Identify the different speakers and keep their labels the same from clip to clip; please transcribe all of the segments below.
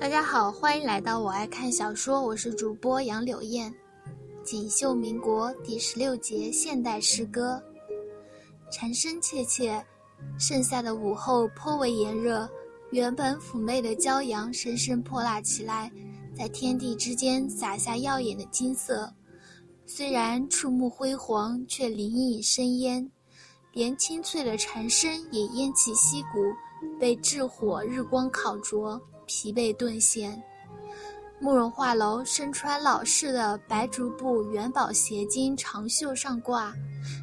Speaker 1: 大家好，欢迎来到我爱看小说，我是主播杨柳燕。锦绣民国第十六节现代诗歌。蝉声切切，盛夏的午后颇为炎热，原本妩媚的骄阳深深泼辣起来，在天地之间洒下耀眼的金色。虽然触目辉煌，却林隐生烟，连清脆的蝉声也偃旗息鼓，被炙火日光烤灼。疲惫顿现，慕容画楼身穿老式的白竹布元宝斜襟长袖上褂，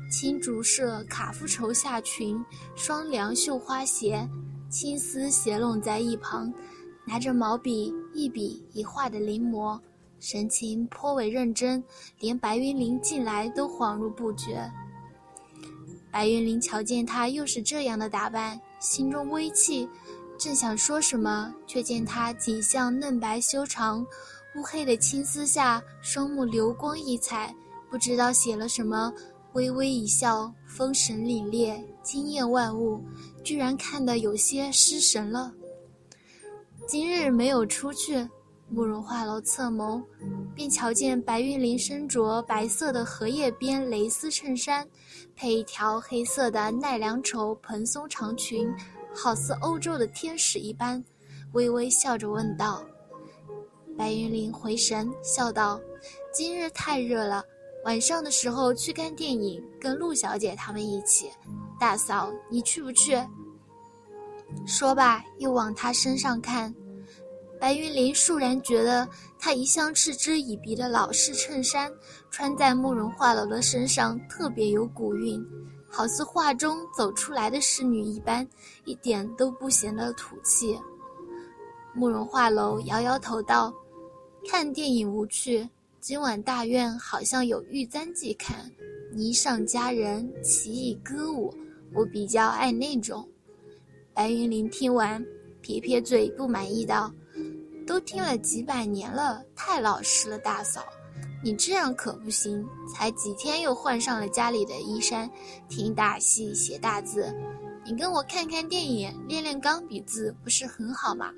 Speaker 1: 青竹色卡夫绸下裙，双梁绣花鞋，青丝斜拢在一旁，拿着毛笔一笔一画的临摹，神情颇为认真，连白云林进来都恍如不觉。白云林瞧见他又是这样的打扮，心中微气。正想说什么，却见他颈项嫩白修长，乌黑的青丝下，双目流光溢彩，不知道写了什么，微微一笑，风神凛冽，惊艳万物，居然看得有些失神了。今日没有出去，慕容画楼侧眸，便瞧见白云林身着白色的荷叶边蕾丝衬衫，配一条黑色的奈良绸蓬松长裙。好似欧洲的天使一般，微微笑着问道：“白云林回神，笑道：‘今日太热了，晚上的时候去看电影，跟陆小姐他们一起。大嫂，你去不去？’说罢，又往他身上看。白云林倏然觉得，他一向嗤之以鼻的老式衬衫，穿在慕容画楼的身上特别有古韵。”好似画中走出来的侍女一般，一点都不显得土气。慕容画楼摇摇头道：“看电影无趣，今晚大院好像有玉簪记看，霓裳佳人，奇异歌舞，我比较爱那种。”白云林听完，撇撇嘴，不满意道：“都听了几百年了，太老实了，大嫂。”你这样可不行，才几天又换上了家里的衣衫，听大戏写大字，你跟我看看电影，练练钢笔字，不是很好吗？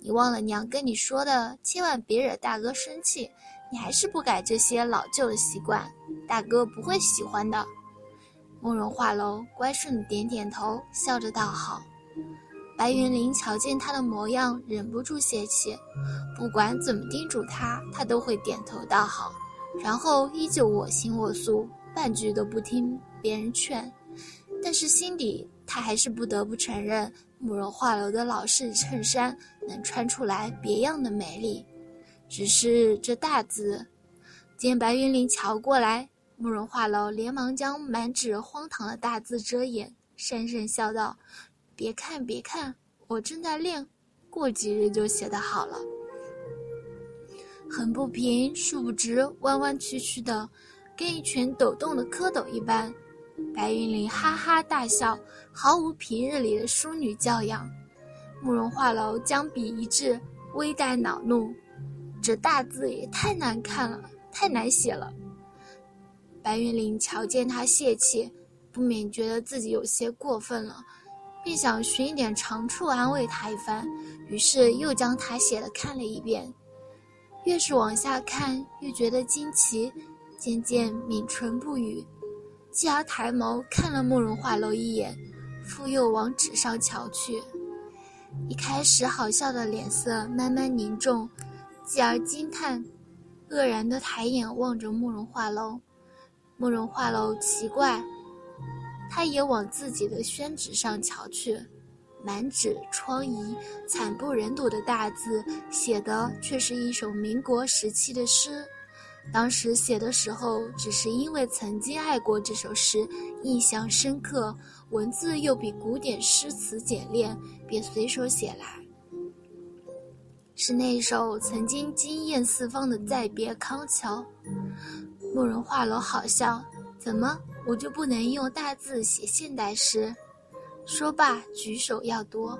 Speaker 1: 你忘了娘跟你说的，千万别惹大哥生气。你还是不改这些老旧的习惯，大哥不会喜欢的。慕容画楼乖顺点点头，笑着道好。白云林瞧见他的模样，忍不住泄气。不管怎么叮嘱他，他都会点头道好，然后依旧我行我素，半句都不听别人劝。但是心底，他还是不得不承认，慕容画楼的老式衬衫能穿出来别样的美丽。只是这大字，见白云林瞧过来，慕容画楼连忙将满纸荒唐的大字遮掩，讪讪笑道。别看，别看，我正在练，过几日就写得好了。很不平，竖不直，弯弯曲曲的，跟一群抖动的蝌蚪一般。白云林哈哈大笑，毫无平日里的淑女教养。慕容画楼将笔一掷，微带恼怒：“这大字也太难看了，太难写了。”白云林瞧见他泄气，不免觉得自己有些过分了。便想寻一点长处安慰他一番，于是又将他写的看了一遍。越是往下看，越觉得惊奇，渐渐抿唇不语，继而抬眸看了慕容画楼一眼，复又往纸上瞧去。一开始好笑的脸色慢慢凝重，继而惊叹，愕然的抬眼望着慕容画楼。慕容画楼奇怪。他也往自己的宣纸上瞧去，满纸疮痍、惨不忍睹的大字，写的却是一首民国时期的诗。当时写的时候，只是因为曾经爱过这首诗，印象深刻，文字又比古典诗词简练，便随手写来。是那首曾经惊艳四方的《再别康桥》。慕容画楼好笑，怎么？我就不能用大字写现代诗。说罢，举手要夺。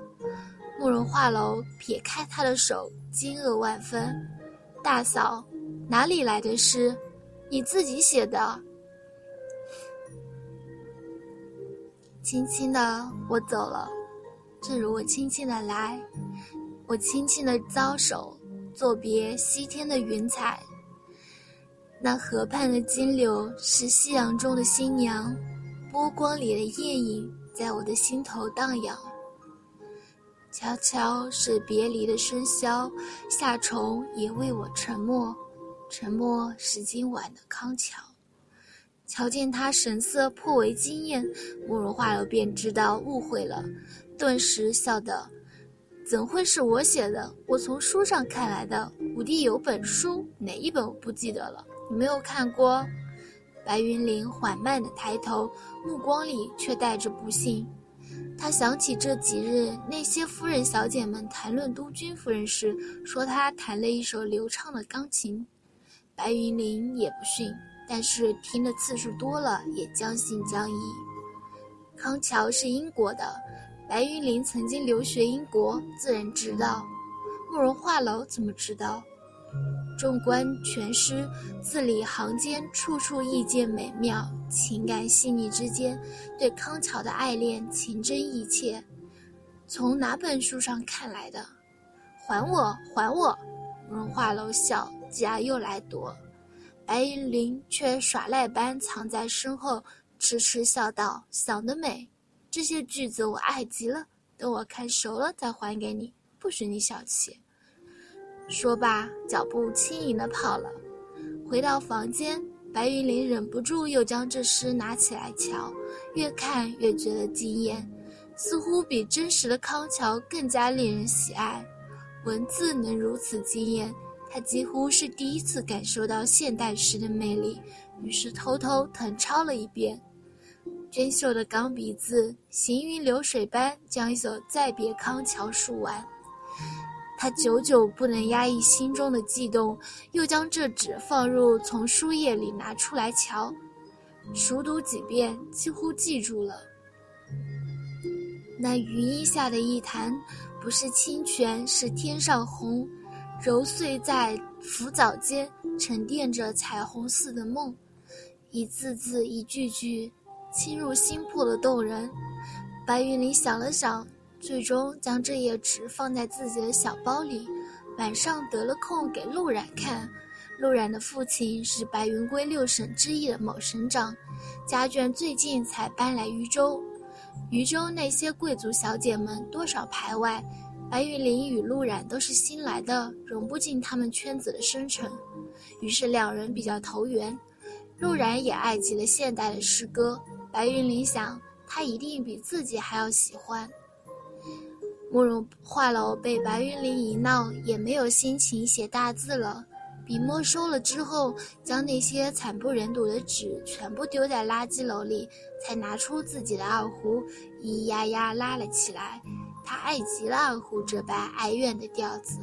Speaker 1: 慕容画楼撇开他的手，惊愕万分：“大嫂，哪里来的诗？你自己写的？”轻轻的，我走了，正如我轻轻的来。我轻轻的招手，作别西天的云彩。那河畔的金柳是夕阳中的新娘，波光里的艳影在我的心头荡漾。悄悄是别离的笙箫，夏虫也为我沉默，沉默是今晚的康桥。瞧见他神色颇为惊艳，慕容画楼便知道误会了，顿时笑道：“怎会是我写的？我从书上看来的。武帝有本书，哪一本我不记得了。你没有看过？”白云林缓慢地抬头，目光里却带着不信。他想起这几日那些夫人小姐们谈论督军夫人时，说她弹了一首流畅的钢琴。白云林也不逊，但是听的次数多了，也将信将疑。康桥是英国的，白云林曾经留学英国，自然知道。慕容画楼怎么知道？纵观全诗，字里行间处处意境美妙，情感细腻之间，对康桥的爱恋情真意切。从哪本书上看来的？还我，还我！慕容画楼笑，继而又来夺。白云林却耍赖般藏在身后，痴痴笑道：“想得美！这些句子我爱极了，等我看熟了再还给你，不许你小气。”说罢，脚步轻盈地跑了。回到房间，白云林忍不住又将这诗拿起来瞧，越看越觉得惊艳，似乎比真实的康桥更加令人喜爱。文字能如此惊艳，他几乎是第一次感受到现代诗的魅力，于是偷偷誊抄了一遍。娟秀的钢笔字，行云流水般将一首《再别康桥》述完。他久久不能压抑心中的悸动，又将这纸放入从书页里拿出来瞧，熟读几遍，几乎记住了。那云荫下的一潭，不是清泉，是天上虹，揉碎在浮藻间，沉淀着彩虹似的梦，一字字，一句句，沁入心魄的动人。白云里想了想。最终将这页纸放在自己的小包里，晚上得了空给陆染看。陆染的父亲是白云归六省之一的某省长，家眷最近才搬来渝州。渝州那些贵族小姐们多少排外，白云林与陆染都是新来的，融不进他们圈子的深沉，于是两人比较投缘。陆染也爱极了现代的诗歌，白云林想，他一定比自己还要喜欢。慕容画楼被白云林一闹，也没有心情写大字了。笔没收了之后，将那些惨不忍睹的纸全部丢在垃圾篓里，才拿出自己的二胡，咿咿呀呀拉了起来。他爱极了二胡这般哀怨的调子，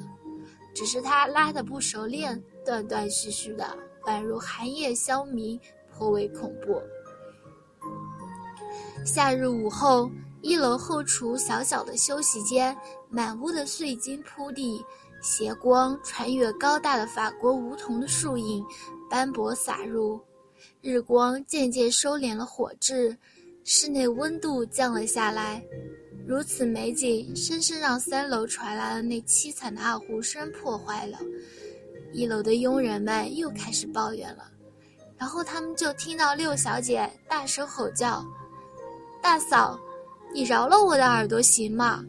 Speaker 1: 只是他拉的不熟练，断断续续的，宛如寒夜消弭，颇为恐怖。夏日午后。一楼后厨小小的休息间，满屋的碎金铺地，斜光穿越高大的法国梧桐的树影，斑驳洒入。日光渐渐收敛了火炙，室内温度降了下来。如此美景，深深让三楼传来了那凄惨的二胡声破坏了。一楼的佣人们又开始抱怨了，然后他们就听到六小姐大声吼叫：“大嫂！”你饶了我的耳朵行吗？